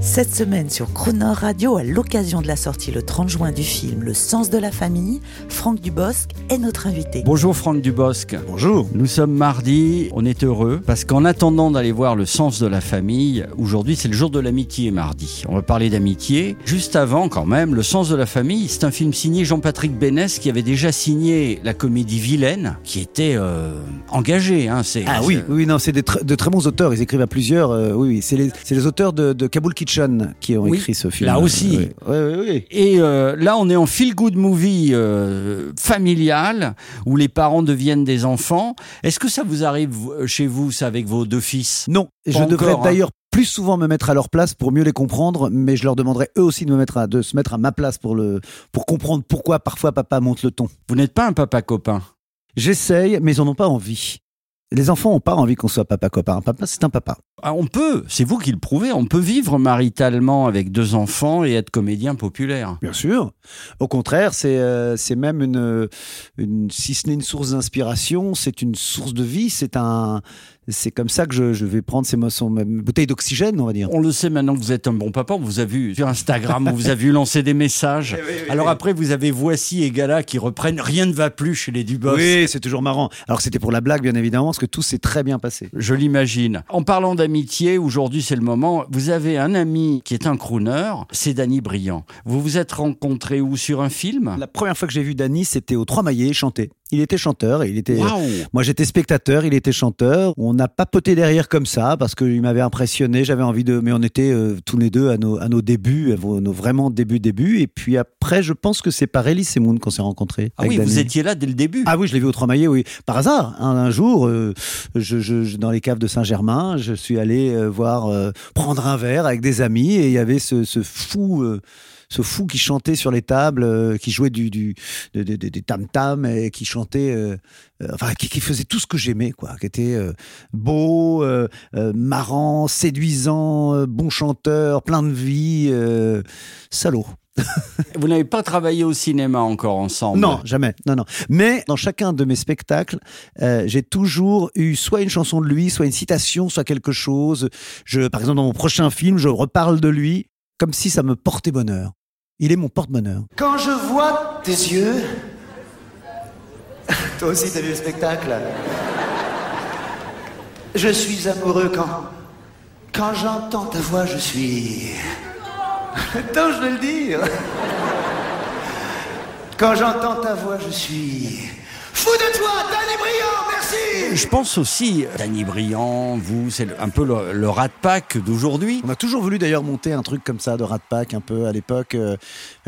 Cette semaine sur Croner Radio, à l'occasion de la sortie le 30 juin du film Le sens de la famille, Franck Dubosc est notre invité. Bonjour Franck Dubosc. Bonjour. Nous sommes mardi, on est heureux parce qu'en attendant d'aller voir le sens de la famille, aujourd'hui c'est le jour de l'amitié mardi. On va parler d'amitié. Juste avant quand même, le sens de la famille, c'est un film signé Jean-Patrick Bénès qui avait déjà signé la comédie Vilaine, qui était euh, engagé. Hein, Ah oui, oui, non, c'est des tr- de très bons auteurs. Ils écrivent à plusieurs. euh, oui, oui, c'est les, c'est les auteurs de, de Kabul Kitchen qui ont Oui, écrit ce film. là aussi. Oui, oui, oui. oui. Et euh, là, on est en feel-good movie euh, familial où les parents deviennent des enfants. Est-ce que ça vous arrive vous, chez vous, ça, avec vos deux fils? Non, je devrais hein. d'ailleurs plus souvent me mettre à leur place pour mieux les comprendre, mais je leur demanderais eux aussi de me mettre à, de se mettre à ma place pour le, pour comprendre pourquoi parfois papa monte le ton. Vous n'êtes pas un papa copain? J'essaye, mais ils en ont pas envie. Les enfants ont pas envie qu'on soit papa copain. Un papa, c'est un papa. Ah, on peut, c'est vous qui le prouvez, on peut vivre maritalement avec deux enfants et être comédien populaire. Bien sûr. Au contraire, c'est euh, c'est même une, une si ce n'est une source d'inspiration, c'est une source de vie. C'est un c'est comme ça que je, je vais prendre ces ma bouteille d'oxygène, on va dire. On le sait maintenant que vous êtes un bon papa, on vous a vu sur Instagram, on vous a vu lancer des messages. Alors après, vous avez Voici et Gala qui reprennent Rien ne va plus chez les Dubos. Oui, c'est toujours marrant. Alors c'était pour la blague, bien évidemment, parce que tout s'est très bien passé. Je l'imagine. En parlant d'amitié, aujourd'hui c'est le moment. Vous avez un ami qui est un crooner, c'est Danny Briand. Vous vous êtes rencontrés où? Sur un film? La première fois que j'ai vu Dany, c'était au Trois Maillets chanter. Il était chanteur et il était. Waouh Moi, j'étais spectateur, il était chanteur. On n'a pas poté derrière comme ça parce qu'il m'avait impressionné. J'avais envie de. Mais on était euh, tous les deux à nos, à nos débuts, à vos- nos vraiment débuts, débuts. Et puis après, je pense que c'est par Elise Moon qu'on s'est rencontrés. Ah oui, vous étiez là dès le début. Ah oui, je l'ai vu au Trois Maillets, oui. Par hasard, un, un jour, euh, je, je- je- dans les caves de Saint-Germain, je suis allé euh, voir prendre un verre avec des amis et il y avait ce, ce fou. Ce fou qui chantait sur les tables, euh, qui jouait du, du, de- de- de- des tam-tam et qui chantait, euh, euh, enfin, qui, qui faisait tout ce que j'aimais, quoi, qui était euh, beau, euh, euh, marrant, séduisant, euh, bon chanteur, plein de vie, euh, salaud. Vous n'avez pas travaillé au cinéma encore ensemble? Non, jamais. Non, non. Mais dans chacun de mes spectacles, euh, j'ai toujours eu soit une chanson de lui, soit une citation, soit quelque chose. Je, par exemple, dans mon prochain film, je reparle de lui comme si ça me portait bonheur. Il est mon porte-bonheur. Quand je vois tes yeux. Toi aussi, t'as vu le spectacle Je suis amoureux quand. Quand j'entends ta voix, je suis. Attends, je vais le dire. Quand j'entends ta voix, je suis. Fou de toi, Danny Briand, merci Je pense aussi, Danny Briand, vous, c'est un peu le, le rat pack d'aujourd'hui. On a toujours voulu d'ailleurs monter un truc comme ça de Rat Pack un peu à l'époque euh,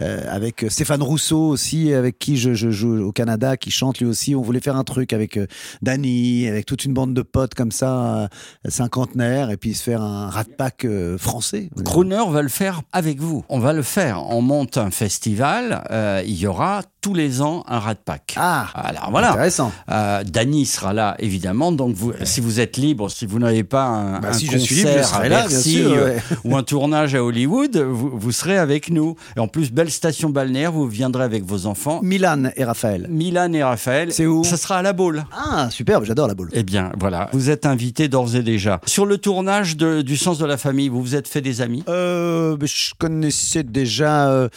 euh, avec Stéphane Rousseau aussi avec qui je, je joue au Canada qui chante lui aussi on voulait faire un truc avec euh, Danny avec toute une bande de potes comme ça euh, cinquantenaires et puis se faire un Rat Pack euh, français Crooner va le faire avec vous. On va le faire. On monte un festival. euh, il y aura tous les ans un rat pack. ah Alors voilà. intéressant Euh, Danny sera là évidemment. Donc vous, si vous êtes libre, si vous n'avez pas un, Bah, un si je concert suis libre, je à serai là, bien Bercy sûr, euh, ouais. ou un tournage à Hollywood, vous, vous serez avec nous. Et en plus, belle station balnéaire. Vous viendrez avec vos enfants. Milan et Raphaël Milan et Raphaël. C'est où Ça sera à la Baule. ah superbe j'adore la boule Eh bien, voilà, vous êtes invités d'ores et déjà. Sur le tournage de- du sens de la famille, vous vous êtes fait des amis? Euh, ben, je connaissais déjà euh,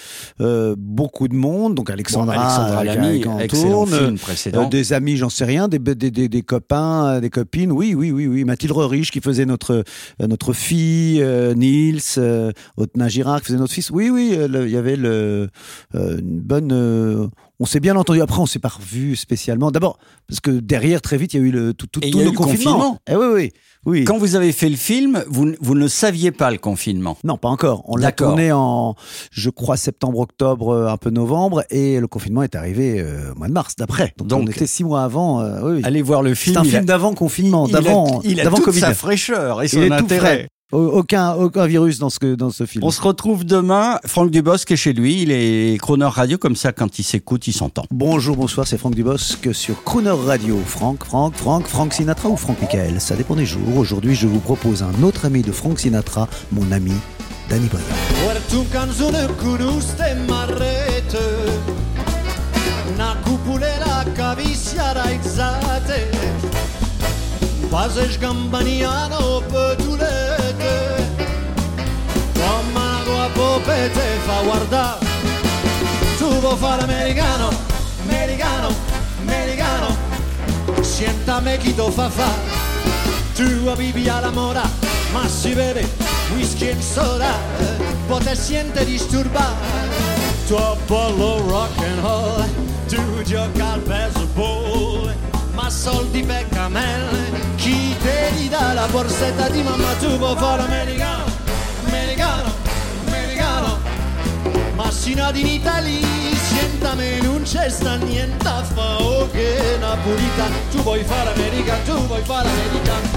euh, beaucoup de monde, donc Alexandra, Bon, Alexandra avec- Lamy, excellent film euh, précédent. des amis, j'en sais rien, des, des, des, des copains, euh, des copines, oui, oui, oui, oui. Mathilde Rorich qui faisait notre euh, notre fille, euh, Niels, euh, Otna Girard qui faisait notre fils. Oui, oui, euh, il y avait le, euh, une bonne. On s'est bien entendu. Après, on s'est pas revu spécialement. D'abord, parce que derrière, très vite, il y a eu le, tout, tout, Et il tous y a nos eu le confinement. Eh oui, oui, oui. Quand vous avez fait le film, vous, vous ne saviez pas le confinement. Non, pas encore. On l'a tourné en, je crois, septembre, octobre, euh, un peu novembre, et le confinement est arrivé euh, au mois de mars d'après. Donc, Donc, on était six mois avant. euh, oui, oui. Allez voir le film. C'est un il film a- d'avant confinement, d'avant, d'avant Covid. sa fraîcheur et son Il est tout frais. Au- Aucun, aucun virus dans ce, dans ce film. On se retrouve demain. Franck Dubosc est chez lui. Il est Croner Radio, comme ça, quand il s'écoute, il s'entend. Bonjour, bonsoir, c'est Franck Dubosc sur Crooner Radio. Franck, Franck, Franck, Franck Sinatra ou Franck Michael, ça dépend des jours. Aujourd'hui, je vous propose un autre ami de Frank Sinatra, mon ami Danny Boyle. Popete fa guardare Tu vuoi fare americano, americano, americano. Sientame chi to fa fa. Tu vivi alla mora, ma si vede whisky e soda. Poi te siente disturbare Tu ballo rock and roll Tu gioca al baseball Ma soldi per camel Chi te li dà la borsetta di mamma? Tu vuoi fare americano, sino in Italia Sientame non c'è sta niente a fa oh che napolitano Tu vuoi fare americano, tu vuoi fare americano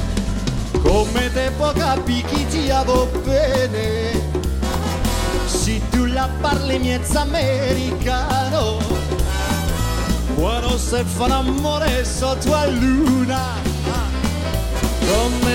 Come te può capire chi ti avo bene? Se tu la parli miezza americano Quando se fa l'amore sotto a luna. Come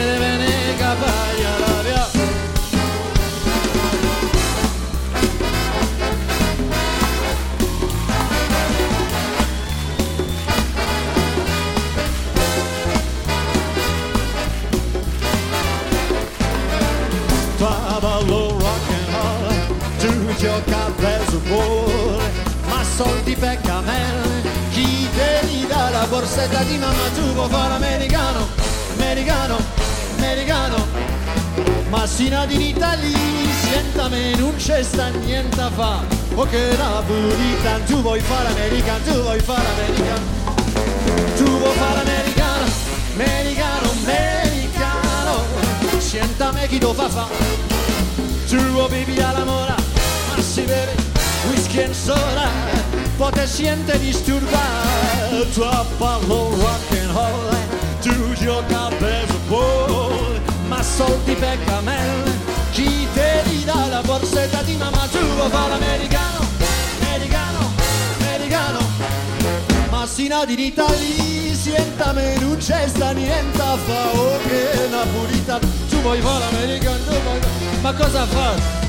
Ballo rock and roll Tu gioca a baseball Ma soldi per camel Chi te li dà la borsetta di mamma Tu vuoi fare americano, americano, americano. Ma sino in Italia Sientame non c'è sta niente a fa. O che napolitan Tu vuoi fare americano, tu vuoi fare americano. Tu vuoi fare americano, americano Chi lo fa fa. Tu bevi alla mora Ma si beve whisky e soda. Siente disturbare Tu ballo rock and roll. Tu gioca a baseball Ma soldi per camel. Chi te li dà la borsetta di mamma? Tu vuoi fare sino in Italia sientame non c'è sta niente a fa oh che napolitano tu vuoi fare americano tu vuoi ma cosa fa?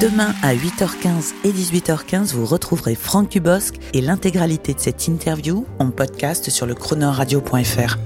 Demain à 8h15 et 18h15, vous retrouverez Franck Dubosc et l'intégralité de cette interview en podcast sur le chronoradio.fr.